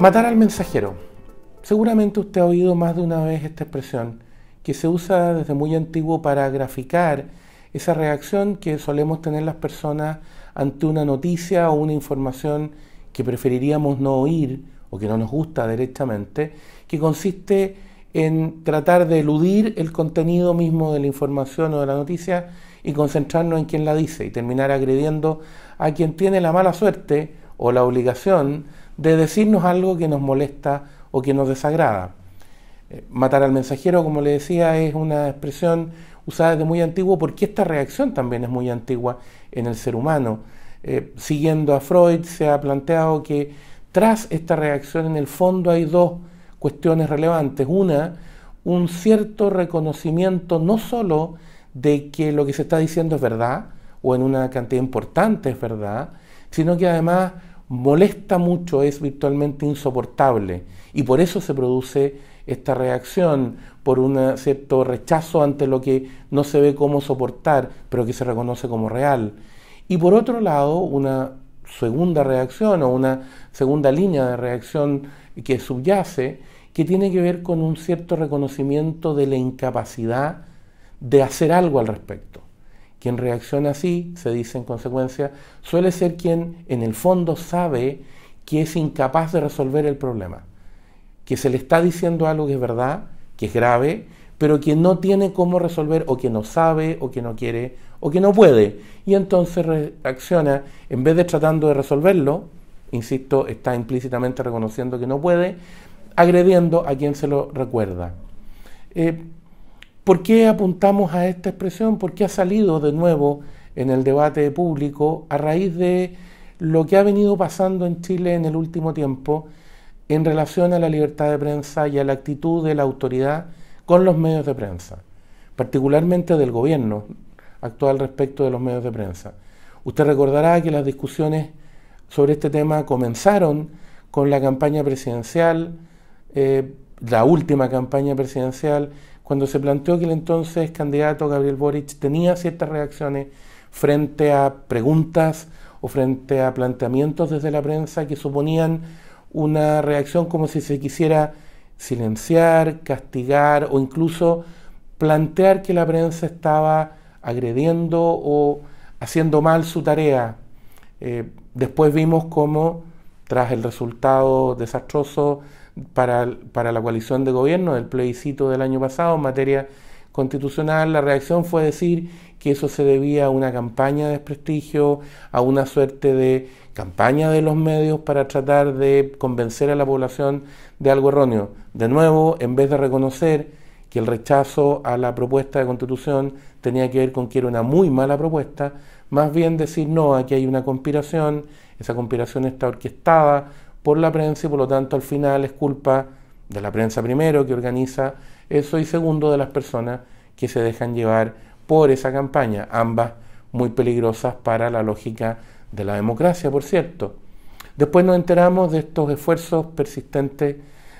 Matar al mensajero. Seguramente usted ha oído más de una vez esta expresión, que se usa desde muy antiguo para graficar esa reacción que solemos tener las personas ante una noticia o una información que preferiríamos no oír o que no nos gusta directamente, que consiste en tratar de eludir el contenido mismo de la información o de la noticia y concentrarnos en quien la dice y terminar agrediendo a quien tiene la mala suerte o la obligación de decirnos algo que nos molesta o que nos desagrada. Eh, matar al mensajero, como le decía, es una expresión usada desde muy antiguo porque esta reacción también es muy antigua en el ser humano. Eh, siguiendo a Freud, se ha planteado que tras esta reacción en el fondo hay dos cuestiones relevantes. Una, un cierto reconocimiento no sólo de que lo que se está diciendo es verdad, o en una cantidad importante es verdad, sino que además molesta mucho, es virtualmente insoportable. Y por eso se produce esta reacción, por un cierto rechazo ante lo que no se ve como soportar, pero que se reconoce como real. Y por otro lado, una segunda reacción o una segunda línea de reacción que subyace, que tiene que ver con un cierto reconocimiento de la incapacidad de hacer algo al respecto. Quien reacciona así, se dice en consecuencia, suele ser quien en el fondo sabe que es incapaz de resolver el problema, que se le está diciendo algo que es verdad, que es grave, pero que no tiene cómo resolver o que no sabe o que no quiere o que no puede. Y entonces reacciona, en vez de tratando de resolverlo, insisto, está implícitamente reconociendo que no puede, agrediendo a quien se lo recuerda. Eh, ¿Por qué apuntamos a esta expresión? Porque ha salido de nuevo en el debate público a raíz de lo que ha venido pasando en Chile en el último tiempo en relación a la libertad de prensa y a la actitud de la autoridad con los medios de prensa, particularmente del gobierno actual respecto de los medios de prensa. Usted recordará que las discusiones sobre este tema comenzaron con la campaña presidencial, eh, la última campaña presidencial, cuando se planteó que el entonces candidato Gabriel Boric tenía ciertas reacciones frente a preguntas o frente a planteamientos desde la prensa que suponían una reacción como si se quisiera silenciar, castigar o incluso plantear que la prensa estaba agrediendo o haciendo mal su tarea. Eh, después vimos cómo, tras el resultado desastroso para, para la coalición de gobierno del plebiscito del año pasado en materia constitucional, la reacción fue decir que eso se debía a una campaña de desprestigio, a una suerte de campaña de los medios para tratar de convencer a la población de algo erróneo. De nuevo, en vez de reconocer que el rechazo a la propuesta de constitución tenía que ver con que era una muy mala propuesta, más bien decir no, aquí hay una conspiración, esa conspiración está orquestada por la prensa y por lo tanto al final es culpa de la prensa primero que organiza eso y segundo de las personas que se dejan llevar por esa campaña, ambas muy peligrosas para la lógica de la democracia, por cierto. Después nos enteramos de estos esfuerzos persistentes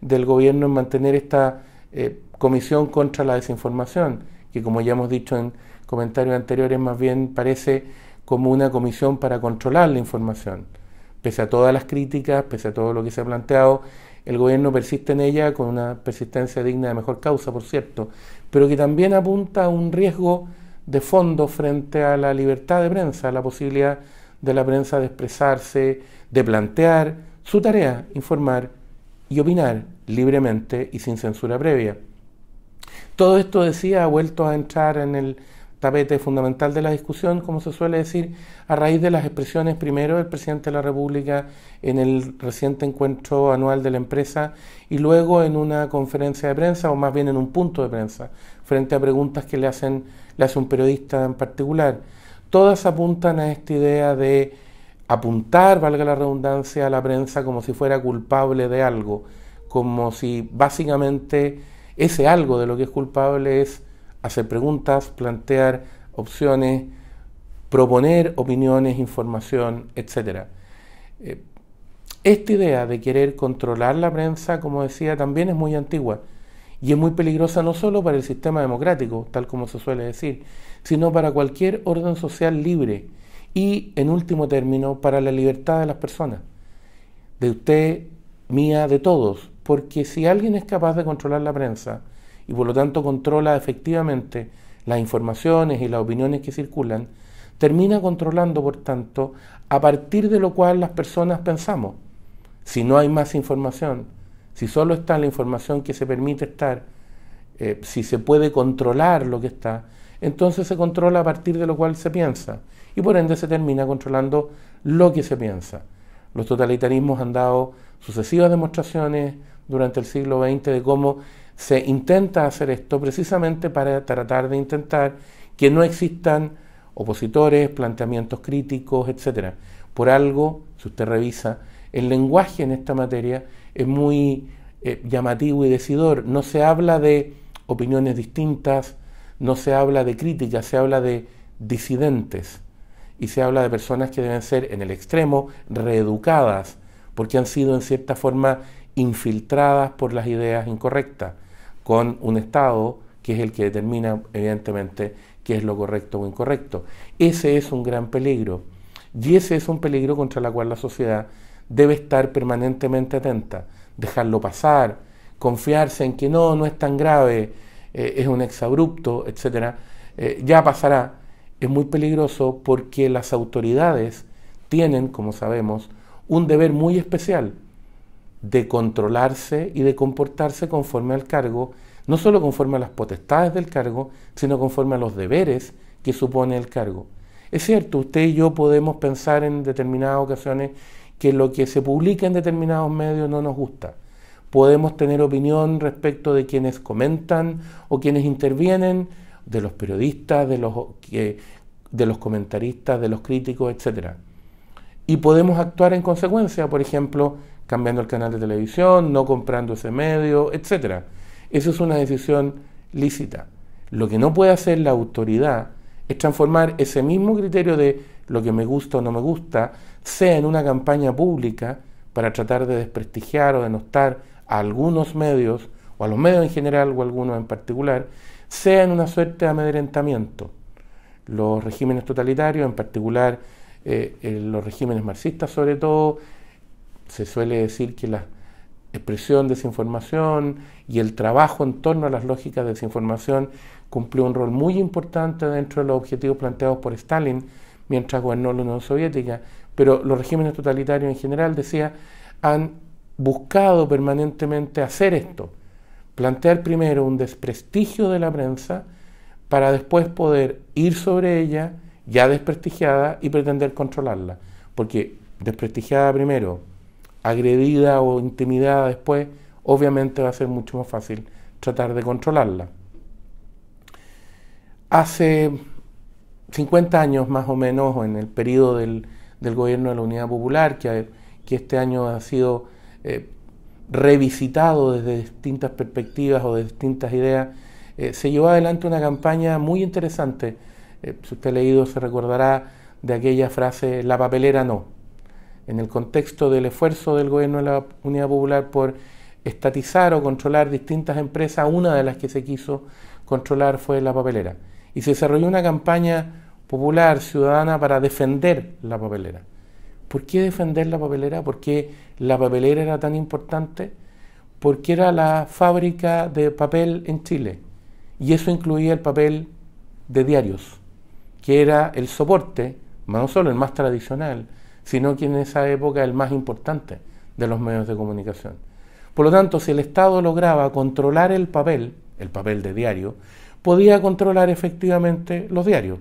del gobierno en mantener esta eh, comisión contra la desinformación, que como ya hemos dicho en comentarios anteriores, más bien parece como una comisión para controlar la información pese a todas las críticas, pese a todo lo que se ha planteado, el gobierno persiste en ella con una persistencia digna de mejor causa, por cierto, pero que también apunta a un riesgo de fondo frente a la libertad de prensa, a la posibilidad de la prensa de expresarse, de plantear su tarea, informar y opinar libremente y sin censura previa. Todo esto, decía, ha vuelto a entrar en el tapete fundamental de la discusión, como se suele decir, a raíz de las expresiones primero del presidente de la República en el reciente encuentro anual de la empresa y luego en una conferencia de prensa, o más bien en un punto de prensa, frente a preguntas que le, hacen, le hace un periodista en particular. Todas apuntan a esta idea de apuntar, valga la redundancia, a la prensa como si fuera culpable de algo, como si básicamente ese algo de lo que es culpable es hacer preguntas, plantear opciones, proponer opiniones, información, etc. Eh, esta idea de querer controlar la prensa, como decía, también es muy antigua y es muy peligrosa no solo para el sistema democrático, tal como se suele decir, sino para cualquier orden social libre y, en último término, para la libertad de las personas. De usted mía, de todos, porque si alguien es capaz de controlar la prensa y por lo tanto controla efectivamente las informaciones y las opiniones que circulan, termina controlando, por tanto, a partir de lo cual las personas pensamos. Si no hay más información, si solo está la información que se permite estar, eh, si se puede controlar lo que está, entonces se controla a partir de lo cual se piensa y por ende se termina controlando lo que se piensa. Los totalitarismos han dado sucesivas demostraciones durante el siglo XX de cómo se intenta hacer esto precisamente para tratar de intentar que no existan opositores, planteamientos críticos, etc. Por algo, si usted revisa, el lenguaje en esta materia es muy eh, llamativo y decidor. No se habla de opiniones distintas, no se habla de críticas, se habla de disidentes y se habla de personas que deben ser en el extremo reeducadas porque han sido en cierta forma infiltradas por las ideas incorrectas, con un Estado que es el que determina evidentemente qué es lo correcto o incorrecto. Ese es un gran peligro y ese es un peligro contra el cual la sociedad debe estar permanentemente atenta, dejarlo pasar, confiarse en que no, no es tan grave, eh, es un exabrupto, etc., eh, ya pasará. Es muy peligroso porque las autoridades tienen, como sabemos, un deber muy especial de controlarse y de comportarse conforme al cargo, no solo conforme a las potestades del cargo, sino conforme a los deberes que supone el cargo. Es cierto, usted y yo podemos pensar en determinadas ocasiones que lo que se publica en determinados medios no nos gusta, podemos tener opinión respecto de quienes comentan o quienes intervienen, de los periodistas, de los, de los comentaristas, de los críticos, etc. Y podemos actuar en consecuencia, por ejemplo, cambiando el canal de televisión, no comprando ese medio, etc. Eso es una decisión lícita. Lo que no puede hacer la autoridad es transformar ese mismo criterio de lo que me gusta o no me gusta, sea en una campaña pública para tratar de desprestigiar o denostar a algunos medios, o a los medios en general o a algunos en particular, sea en una suerte de amedrentamiento. Los regímenes totalitarios, en particular eh, los regímenes marxistas sobre todo, se suele decir que la expresión de desinformación y el trabajo en torno a las lógicas de desinformación cumplió un rol muy importante dentro de los objetivos planteados por Stalin mientras gobernó la Unión Soviética, pero los regímenes totalitarios en general, decía, han buscado permanentemente hacer esto, plantear primero un desprestigio de la prensa para después poder ir sobre ella ya desprestigiada y pretender controlarla. Porque desprestigiada primero, agredida o intimidada después, obviamente va a ser mucho más fácil tratar de controlarla. Hace 50 años más o menos, en el periodo del, gobierno de la Unidad Popular, que, que este año ha sido eh, revisitado desde distintas perspectivas o de distintas ideas, eh, se llevó adelante una campaña muy interesante. Eh, si usted ha leído, se recordará de aquella frase, la papelera no. En el contexto del esfuerzo del gobierno de la Unidad Popular por estatizar o controlar distintas empresas, una de las que se quiso controlar fue la papelera. Y se desarrolló una campaña popular, ciudadana, para defender la papelera. ¿Por qué defender la papelera? ¿Por qué la papelera era tan importante? Porque era la fábrica de papel en Chile. Y eso incluía el papel de diarios, que era el soporte, no solo el más tradicional, sino que en esa época el más importante de los medios de comunicación. Por lo tanto, si el Estado lograba controlar el papel, el papel de diario, podía controlar efectivamente los diarios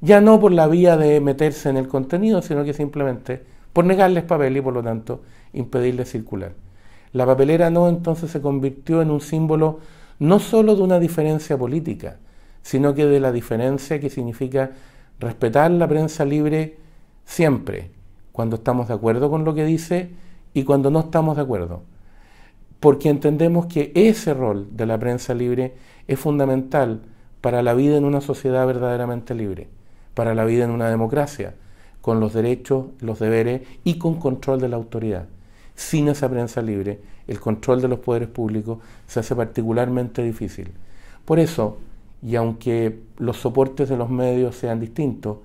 ya no por la vía de meterse en el contenido, sino que simplemente por negarles papel y por lo tanto impedirles circular. La papelera no entonces se convirtió en un símbolo no sólo de una diferencia política, sino que de la diferencia que significa respetar la prensa libre siempre, cuando estamos de acuerdo con lo que dice y cuando no estamos de acuerdo. Porque entendemos que ese rol de la prensa libre es fundamental para la vida en una sociedad verdaderamente libre para la vida en una democracia, con los derechos, los deberes y con control de la autoridad. Sin esa prensa libre, el control de los poderes públicos se hace particularmente difícil. Por eso, y aunque los soportes de los medios sean distintos,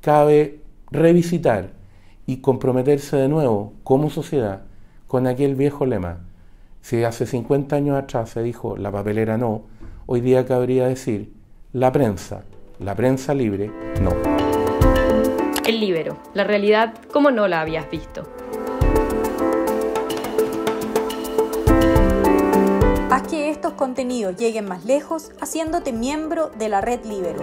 cabe revisitar y comprometerse de nuevo como sociedad con aquel viejo lema. Si hace 50 años atrás se dijo la papelera no, hoy día cabría decir la prensa, la prensa libre no. El libero, la realidad como no la habías visto. Haz que estos contenidos lleguen más lejos haciéndote miembro de la red Libero.